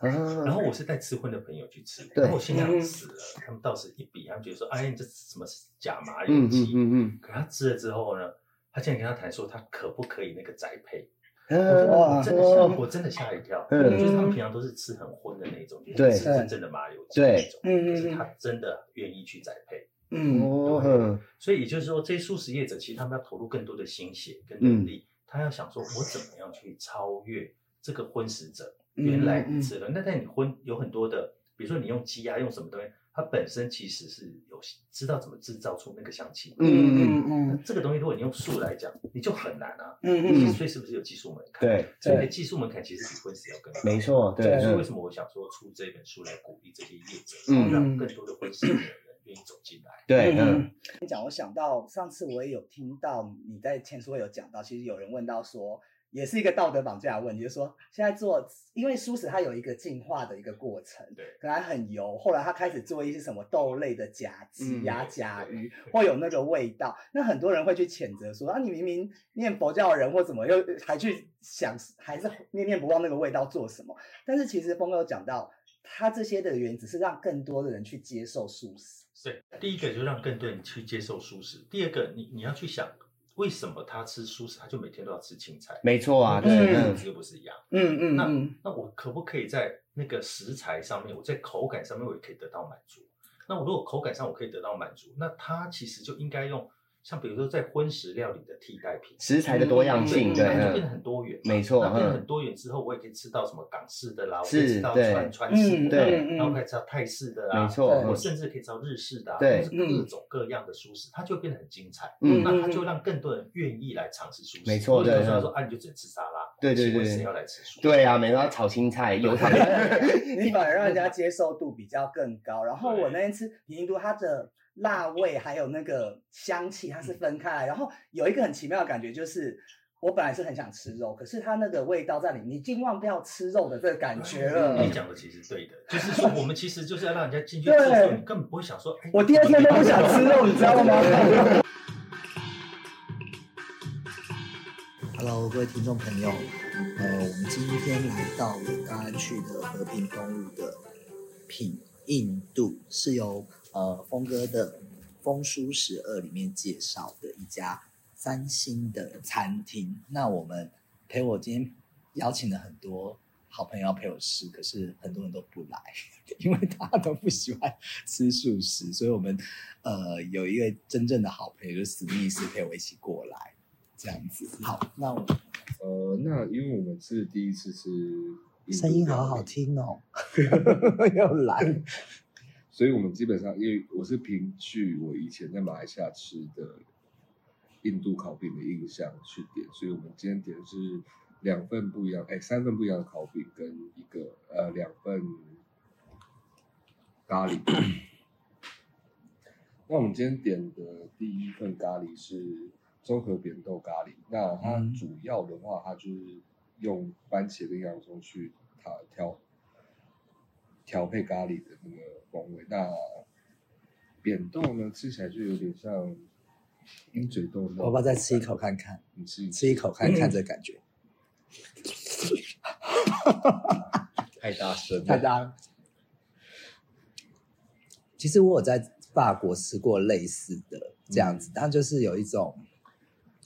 然
然
后我是带吃荤的朋友去吃，然后我心想死了，他们到时一比，他们觉得说，哎，你这什么是假麻油
嗯
鸡？
嗯嗯
可他吃了之后呢，他竟然跟他谈说，他可不可以那个宅配？我真的吓，我真的吓一跳。
嗯
就是他们平常都是吃很荤的那种，就是吃真正的麻油鸡那种。
嗯嗯
可是他真的愿意去栽培，
嗯
所以也就是说，这些素食业者其实他们要投入更多的心血跟
嗯
能力，他要想说，我怎么样去超越这个荤食者原来
嗯
吃的。那但你荤有很多的，比如说你用鸡啊，用什么东西，它本身其实是有知道怎么制造出那个香气。
嗯
嗯
那
嗯
这个东西如果你用术来讲，你就很难啊。
嗯嗯
所以是不是有技术门槛？
对
所以技术门槛其实比婚史要更高。
没错，对，
对
所以为
嗯
什么我想说出这本书来鼓励这些业者，
嗯
然后让更多的婚史的人愿意走进来？
对，嗯，
嗯，你讲，我想到上次我也有听到你在前书会有讲到，其实有人问到说，也是一个道德绑架的问题，就是说现在做，因为素食它有一个进化的一个过程，
对
本来很油，后来它开始做一些什么豆类的假鸡呀、
嗯
假鱼，会有那个味道，那很多人会去谴责说，啊，你明明念佛教的人或怎么又还去想，还是念念不忘那个味道做什么？但是其实峰哥有讲到，他这些的原因只是让更多的人去接受素食。
对，第一个就让更多人去接受素食，第二个你你要去想，为什么他吃素食，他就每天都要吃青菜？
没错啊，
那
对，
嗯
嗯，
又不是一样。
嗯嗯
那
嗯
那我可不可以在那个食材上面，我在口感上面我也可以得到满足？那我如果口感上我可以得到满足，那他其实就应该用像比如说在荤食料理的替代品，
食材的多样性，对，
它就变得
嗯，
很多元。
没错嗯
那变得很多元之后，我也可以吃到什么港式的啦，我可以吃到川川式
嗯
的，然后可以吃到泰式的啊，
没错
我甚至可以吃到日式的啊，是各种各样的素食，它就会变得很精彩。
嗯。
那它就让更多人愿意来尝试素食。
没错
如果你
对嗯。
告诉他说啊，你就只能吃沙拉，
对对对
请问谁要来吃素？
对啊，每天要炒青菜，油炒，
你反而让人家接受度比较更高。然后我那天吃平印度，它的辣味还有那个香气，它是分开来。然后有一个很奇妙的感觉，就是我本来是很想吃肉，可是它那个味道在里面，你已经忘掉吃肉的这个感觉了。
你讲的其实对的，就是说我们其实就是要让人家进去吃的时候，你根本不会想说，哎，
我第二天都不想吃肉，你知道吗？Hello，各位听众朋友，呃，我们今天来到了大安区的和平东路的品印度，是由呃峰哥的《风书十二》里面介绍的一家三星的餐厅。那我们陪我今天邀请了很多好朋友要陪我吃，可是很多人都不来，因为大家都不喜欢吃素食，所以我们呃有一个真正的好朋友，就是史密斯陪我一起过来，这样子。好，那我
呃，那因为我们是第一次吃
声音好好，听哦，又来。
所以我们基本上因为我是凭据我以前在马来西亚吃的印度烤饼的印象去点，所以我们今天点的是两份不一样，哎，三份不一样的烤饼跟一个呃两份咖喱。那我们今天点的第一份咖喱是综合扁豆咖喱，那它
嗯
主要的话，它就是用番茄跟洋葱去它调调配咖喱的那个风味。那扁豆呢，吃起来就有点像鹰嘴豆。
我要不要再吃一口？看看？
你吃一
吃一口看看这感觉，
太大声了，
太大了。其实我有在法国吃过类似的这样子，但就是有一种，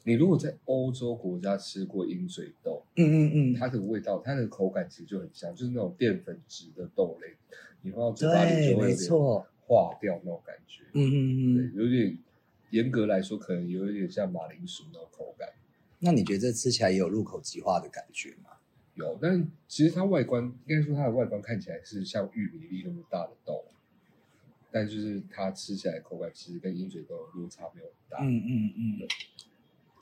你如果在欧洲国家吃过鹰嘴豆，
嗯嗯嗯，
它的味道、它的口感其实就很像，就是那种淀粉质的豆类，你放到嘴巴里就会有点，化掉那种感觉。
嗯嗯
对
嗯。，
有点严格来说，可能有一点像马铃薯那种口感。
那你觉得这吃起来也有入口即化的感觉吗？
有，但其实它外观应该说它的外观看起来是像玉米粒那么大的豆，但就是它吃起来口感其实跟鹰嘴豆的落差没有很大。
嗯嗯嗯。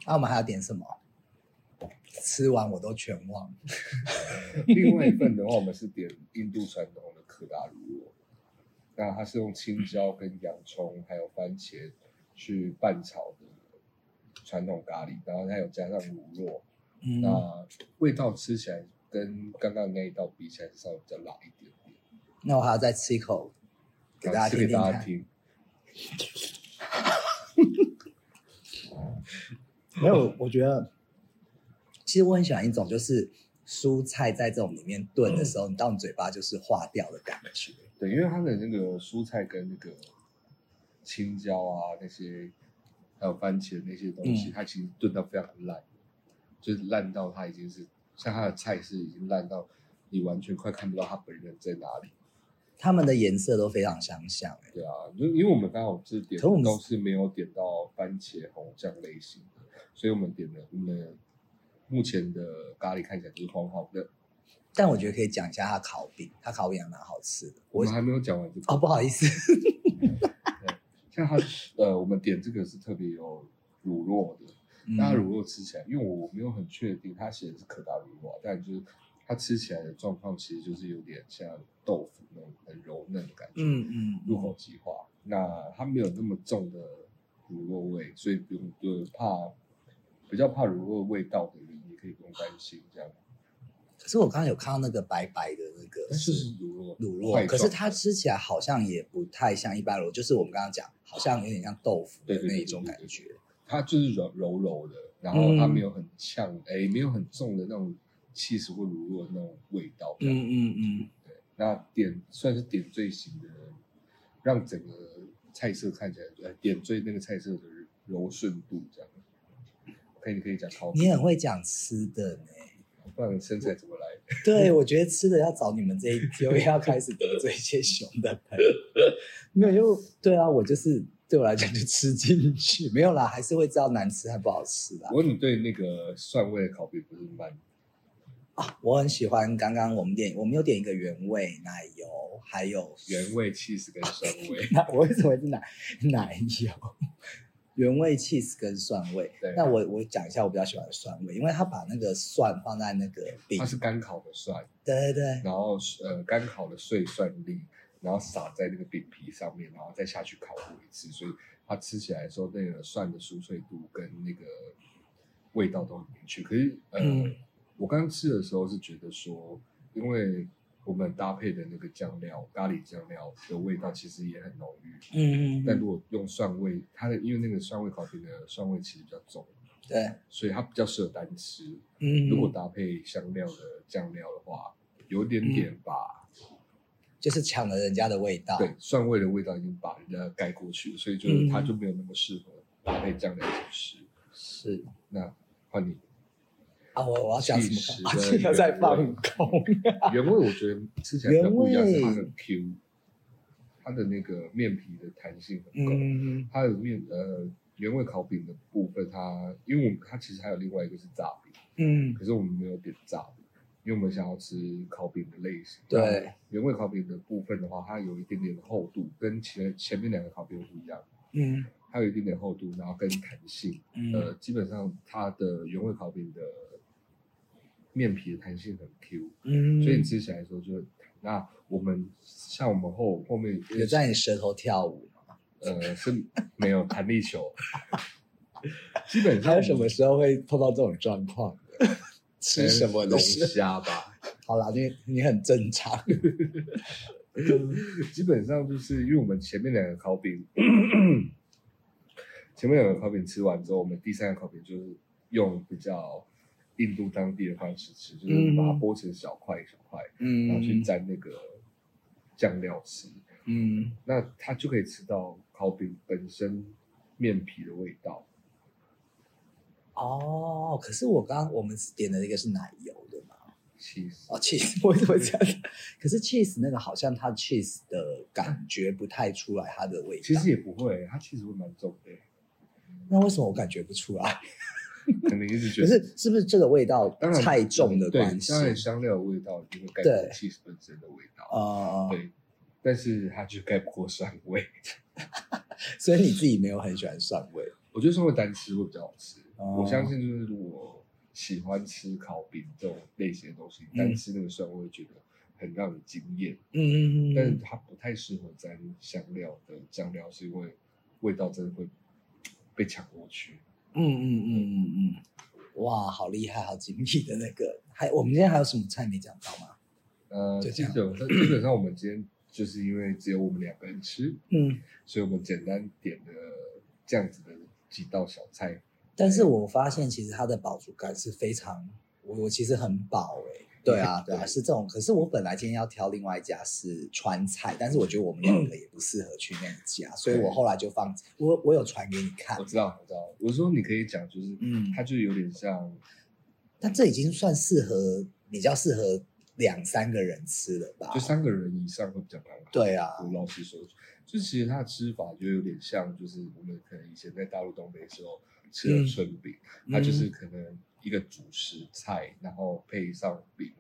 那、我们还要点什么？吃完我都全忘。
另外一份的话，我们是点印度传统的可达卤肉，那它是用青椒跟洋葱还有番茄去拌炒的传统咖喱，然后它有加上卤肉，
嗯，
那味道吃起来跟刚刚那一道比起来是稍微比较辣一点点。
那我还要再吃一口，给大家听听看。
大家听。
没有，我觉得其实我很喜欢一种，就是蔬菜在这种里面炖的时候，你到你嘴巴就是化掉的感觉。
对，因为它的那个蔬菜跟那个青椒啊那些，还有番茄那些东西，
嗯。
它其实炖到非常烂，就是烂到它已经是像它的菜是已经烂到你完全快看不到它本人在哪里。
它们的颜色都非常相像、欸，
对啊，就因为我们刚好是点
可我们
都是没有点到番茄红酱类型的，所以我们点的我们目前的咖喱看起来就是黄黄的，
但我觉得可以讲一下它烤饼，它烤饼还蛮好吃的。我
我们还没有讲完这个。
哦，不好意思，
像它呃，我们点这个是特别有乳酪的，
嗯。
那它乳酪吃起来，因为我没有很确定，它写的是可达乳酪，但就是它吃起来的状况其实就是有点像豆腐那种很柔嫩的感觉，
嗯嗯，
入口即化。那它没有那么重的乳酪味，所以不用就怕比较怕乳酪味道的人，也可以不用担心这样。
可是我刚刚有看到那个白白的那个
是是乳酪，
乳酪，可是它吃起来好像也不太像一般乳酪，就是我们刚刚讲，好像有点像豆腐的那一种感觉。
它就是柔柔柔的，然后它
嗯
没有很呛，哎、没有很重的那种气势或乳酪的那种味道。
嗯嗯嗯，对
那点算是点缀型的，让整个菜色看起来，呃，点缀那个菜色的柔顺度这样。OK，你可以讲烤饼，
你很会讲吃的呢。
不然身材怎么来？
对，我觉得吃的要找你们这一又要开始得罪一些熊的朋友。没有，就对啊，我就是对我来讲就吃进去，没有啦，还是会知道难吃还不好吃啦
不。过你对那个蒜味的烤饼不是蛮
啊，我很喜欢刚刚我们点，我们有点一个原味奶油，还有
原味 cheese 跟酸味。
那我为什么会是奶奶油？原味 cheese 跟蒜味
对。
那我我讲一下我比较喜欢的蒜味，因为他把那个蒜放在那个饼
它，是干烤的蒜，
对对对，
然后呃干烤的碎蒜粒，然后撒在那个饼皮上面，然后再下去烤过一次，所以它吃起来的时候，那个蒜的酥脆度跟那个味道都很明确。可是呃，
嗯
我刚吃的时候是觉得说，因为我们搭配的那个酱料咖喱酱料的味道其实也很浓郁，
嗯嗯，
但如果用蒜味，它的因为那个蒜味烤饼的蒜味其实比较重，
对，
所以它比较适合单吃。
嗯，
如果搭配香料的酱料的话，有点点把、
就是抢了人家的味道，
对蒜味的味道已经把人家盖过去了，所以就
是
它就没有那么适合搭配酱料去吃。
是。
那换你，
啊，我我要讲什
气势
么？啊，
的
这个在放
味
空。
原味我觉得吃起来比较不一样，是它很 Q，它的那个面皮的弹性很够。
嗯
它的面呃原味烤饼的部分它，因为我们它其实还有另外一个是炸饼，
嗯
可是我们没有点炸饼，因为我们想要吃烤饼的类型。
对
原味烤饼的部分的话，它有一点点的厚度，跟前前面两个烤饼不一样，
嗯
它有一点点厚度，然后跟弹性。
嗯
呃，基本上它的原味烤饼的面皮的弹性很 Q，、
嗯，
所以你吃起来的时候就会弹。那我们像我们后后面
有在你舌头跳舞吗？
呃是没有弹力球，基本上
还有什么时候会碰到这种状况的？吃什么的
龙？虾吧？
好啦，你你很正常。
基本上就是因为我们前面两个烤饼，前面两个烤饼吃完之后，我们第三个烤饼就是用比较印度当地的方式吃，就是把它剥成小块小块，
嗯
然后去蘸那个酱料吃，
嗯
那它就可以吃到烤饼本身面皮的味道。
哦，可是我刚刚我们点的那个是奶油的嘛
？cheese
哦，cheese 为什么这样？可是 cheese 那个好像它 cheese 的感觉不太出来它的味道。
其实也不会，它其实会蛮重的，
那为什么我感觉不出来？
可能一直觉得可。
是是不是这个味道太重的关系？
当然香料的味道一定会盖过 cheese 本身的味道。
呃，
对，但是它就盖不过蒜味。
所以你自己没有很喜欢蒜味。
我觉得蒜味单吃会比较好吃。
哦
我相信就是如果喜欢吃烤饼这种类型的东西，
嗯
单吃那个蒜味觉得很让你惊艳。
嗯嗯嗯
但是它不太适合沾香料的酱料，是因为味道真的会被抢过去。
嗯嗯嗯嗯嗯，哇，好厉害，好精辟的那个。还我们今天还有什么菜没讲到吗？
呃，基本上基本上我们今天就是因为只有我们两个人吃，
嗯，
所以我们简单点了这样子的几道小菜。
但是我发现其实它的饱足感是非常，我我其实很饱哎、对啊，对啊，是这种。可是我本来今天要挑另外一家是川菜，但是我觉得我们两个也不适合去那一家，所以我后来就放我我有传给你看
我，知道，我知道。我说你可以讲，就是
嗯
它就有点像，
但这已经算适合比较适合两三个人吃了吧
就？三个人以上会比较刚好。
对啊，
我老实说，就其实它的吃法就有点像，就是我们可能以前在大陆东北的时候吃的春饼，它就是可能一个主食菜，然后配上饼，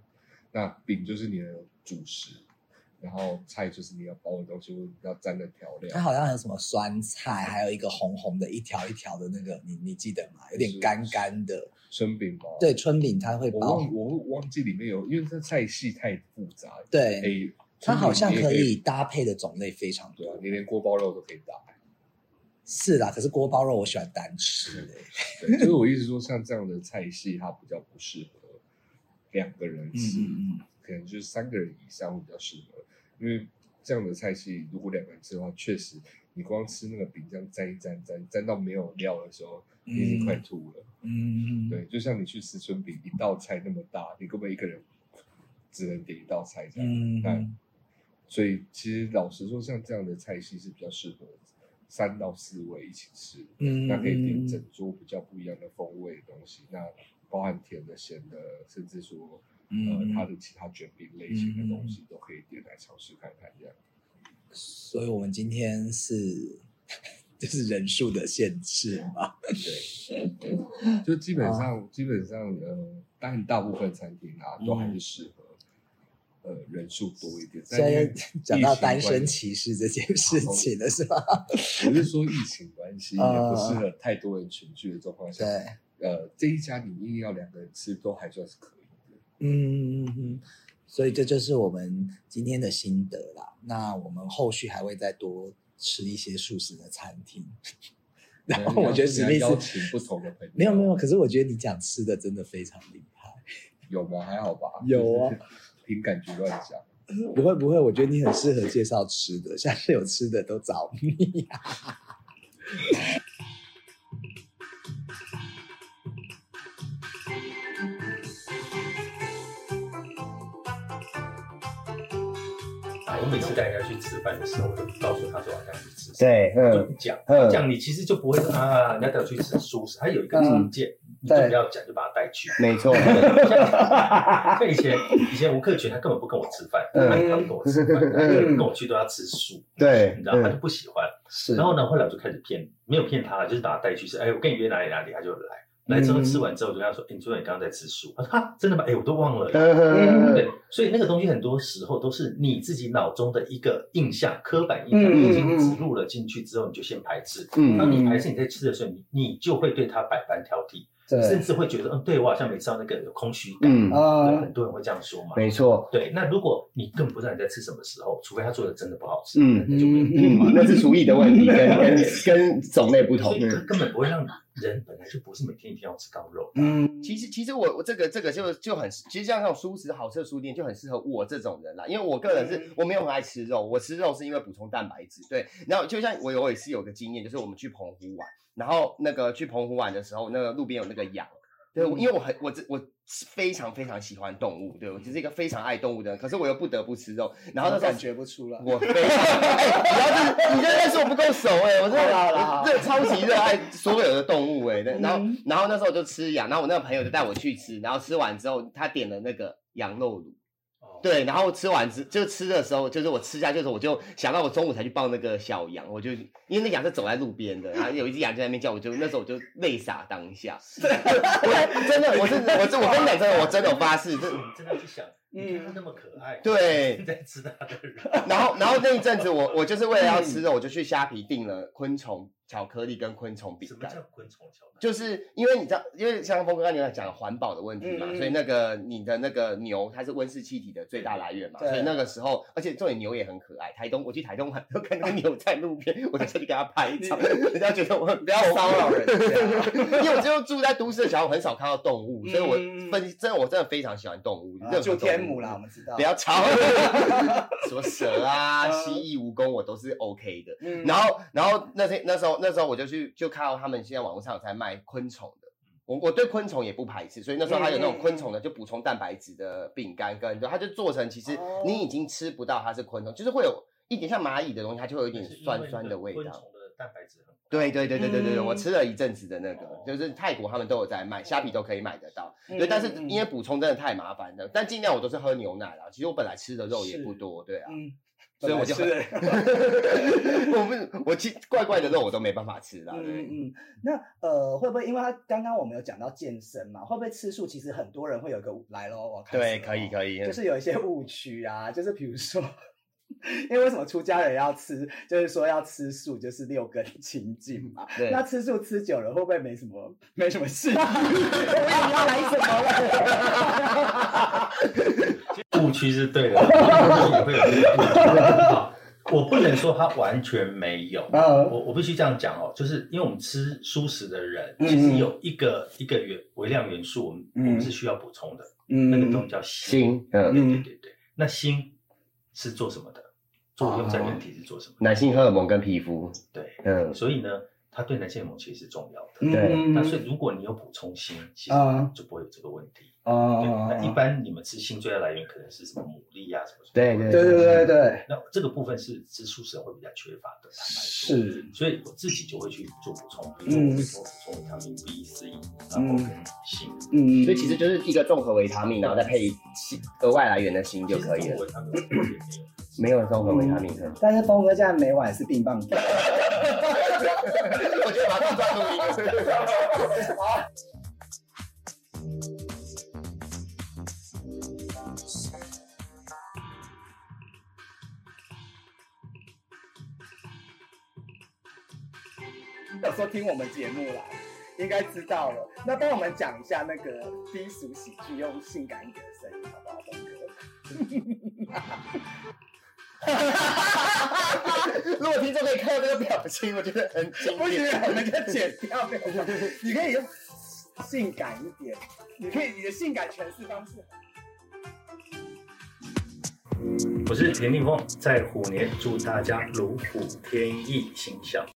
那饼就是你的主食，然后菜就是你要包的东西，或者要沾的调料。
它好像有什么酸菜，还有一个红红的一条一条的那个，你你记得吗？有点干干的。
春饼吗？
对，春饼它会包。
我忘我忘记里面有，因为这菜系太复杂。
对，
诶，
它好像可以搭配的种类非常多。
你连锅包肉都可以打。
是啦，可是锅包肉我喜欢单吃的、
对，就是我一直说，像这样的菜系，它比较不适合两个人吃，
嗯嗯
可能就是三个人以上会比较适合，因为这样的菜系，如果两个人吃的话，确实你光吃那个饼这样沾一沾沾沾到没有料的时候，你已经快吐了。
嗯，
对，就像你去吃春饼，一道菜那么大，你根本一个人只能点一道菜这样。
嗯
那所以其实老实说，像这样的菜系是比较适合三到四位一起吃。
嗯
那可以点整桌比较不一样的风味的东西，那包含甜的、咸的，甚至说
嗯
呃它的其他卷饼类型的东西都可以点来尝试看看这样。
所以我们今天是 就是人数的限制嘛。
对，就基本上基本上呃，当然大部分餐厅啊都还是适合呃人数多一点。
现在讲到单身歧视这件事情了，是吧？
我是说疫情关系也
呃
不适合太多人群聚的状况下，
对，
呃，这一家你硬要两个人吃都还算是可以的。
嗯嗯嗯，所以这就是我们今天的心得啦。那我们后续还会再多吃一些素食的餐厅。然后我觉得史密
你要邀
斯
请不同的朋友，
没有没有，可是我觉得你讲吃的真的非常厉害。
有吗？还好吧，
有啊，
凭感觉乱讲。
不会不会，我觉得你很适合介绍吃的，下次有吃的都找你
我每次带人家去吃饭的时候，我都告诉他说要带你去吃。
对，
就
嗯，
讲
嗯
讲，你其实就不会说啊，你要带我去吃素食，它有一个条件，你就
对
不要讲，就把他带去。
没错，
像 像以前以前吴克群他根本不跟我吃饭，
嗯
他他不跟我吃饭，他跟我去都要吃素，
对
你知道他就
嗯
不喜欢。
是
然后呢，后来我就开始骗，没有骗他，就是把他带去吃。哎，我跟你约哪里哪里，他就来。来之后
嗯
吃完之后，我就跟他说：“哎，你昨天你刚刚在吃素？”他说：“啊，真的吗？哎，我都忘了。”
嗯
对，所以那个东西很多时候都是你自己脑中的一个印象、刻板印象，已经植入了进去之后，你就先排斥。
嗯
当你排斥你在吃的时候，你你就会对它百般挑剔，甚，至会觉得，嗯，对我好像没吃到那个有空虚感。
嗯，
对，
啊
很多人会这样说嘛。
没错，
对，那如果你根本不知道你在吃什么时候，除非他做的真的不好吃，
嗯
那就没有
嗯。
那是厨艺的问题，跟跟跟种类不同。
根根本不会让人本来就不是每天一定要吃高肉。
嗯，
其实，其实我我这个这个就就很，其实像那种素食好吃的书店就很适合我这种人啦，因为我个人是我没有很爱吃肉，我吃肉是因为补充蛋白质。对，然后就像我有也是有个经验，就是我们去澎湖玩，然后那个去澎湖玩的时候，那个路边有那个羊，对，我因为我很我这我非常非常喜欢动物，对我就是一个非常爱动物的人，可是我又不得不吃肉，然后那时候
感觉不出来。
我非常，哎、你要是你这认识我不够熟哎、我真的
好啦好啦
我这超级热爱所有的动物哎、对然后
嗯
然后那时候我就吃羊，然后我那个朋友就带我去吃，然后吃完之后他点了那个羊肉卤，
哦，
对，然后吃完之就吃的时候，就是我吃下去的时候，我就想到我中午才去抱那个小羊，我就因为那羊是走在路边的，然后有一只羊就在那边叫，我就那时候我就泪洒当下，我 真的我是我是我跟你讲真的，我真的有发誓，这
你真的去想，你看他那么可爱，
对
在吃它的人，
然后，然后那一阵子我，我就是为了要吃肉，我就去虾皮订了昆虫巧克力跟昆虫饼干
什么叫。昆虫巧克力？
就是因为你知道，因为像峰哥刚才讲环保的问题嘛，所以那个你的那个牛，它是温室气体的最大来源嘛，
对
所以那个时候，而且重点牛也很可爱。台东我去台东玩，都看到牛在路边，我就下去给它拍一张，人家觉得我很
不要骚扰人家。
因为我就住在都市的小孩，我很少看到动物，所以我
嗯
分真的我真的非常喜欢动物，
就
动物
天母啦，我们知道。
不要 吵，什么蛇啊、
嗯
蜥蜴、蜈蚣，我都是 OK 的。
嗯
然后，然后那天那时候那时候我就去就看到他们现在网络上有在卖昆虫的，我我对昆虫也不排斥，所以那时候他有那种昆虫的就补充蛋白质的饼干跟，对，它就做成其实
哦
你已经吃不到它是昆虫，就是会有一点像蚂蚁的东西，它就会有一点酸酸的味道。
昆虫的蛋白质很高
对对对对对对对，
嗯
我吃了一阵子的那个
哦，
就是泰国他们都有在卖，虾皮都可以买得到。
嗯
对，但是因为补充真的太麻烦了，但尽量我都是喝牛奶啦。其实我本来吃的肉也不多，对啊。
嗯，
所以我就 我不我其怪怪的肉我都没办法吃啦。
嗯，嗯，那呃，会不会因为他刚刚我们有讲到健身嘛，会不会吃素？其实很多人会有一个来咯，我看
对，可以可以，
就是有一些误区啊，就是比如说，因为为什么出家人要吃，就是说要吃素，就是六根清净嘛。
对
那吃素吃久了，会不会没什么没什么兴趣？我要来什么了？
误区是对的，也会有这个误区。我不能说它完全没有，
嗯
我我必须这样讲哦，就是因为我们吃素食的人，
嗯
其实有一个一个元微量元素，我们我们
嗯
是需要补充的，那个东
嗯
西叫锌。
嗯，
对对对对，那锌是做什么的？作用在人体是做什么？
男性荷尔蒙跟皮肤，
对，
嗯，
所以呢，它对男性荷尔蒙其实是重要的。
对
嗯
那所以如果你有补充锌，其实
啊
就不会有这个问题。
哦，
那一般你们吃锌最的来源可能是什么牡蛎啊什么什么。
对对
对对对对，
那这个部分是吃素食会比较缺乏的，坦白说。
是
所以我自己就会去做补充，比如说我补充维他命 B、C，然后跟锌。
嗯，
所以其实就是一个综合维他命，然后再配锌额外来源的锌就可以了，
维他命也没有。
没有综合维他命。嗯
但是峰哥现在每晚是冰棒粉。
我觉得马上抓录音。
有时候听我们节目啦，应该知道了。那帮我们讲一下那个低俗喜剧，用性感一点的声音，好不好，峰哥？
如果听众可以看到这个表情，我觉得很经
不行，
典。
我们就剪掉。你可以用性感一点，你可以你的性感诠释方式。
我是田定峰，在虎年祝大家如虎添翼，形象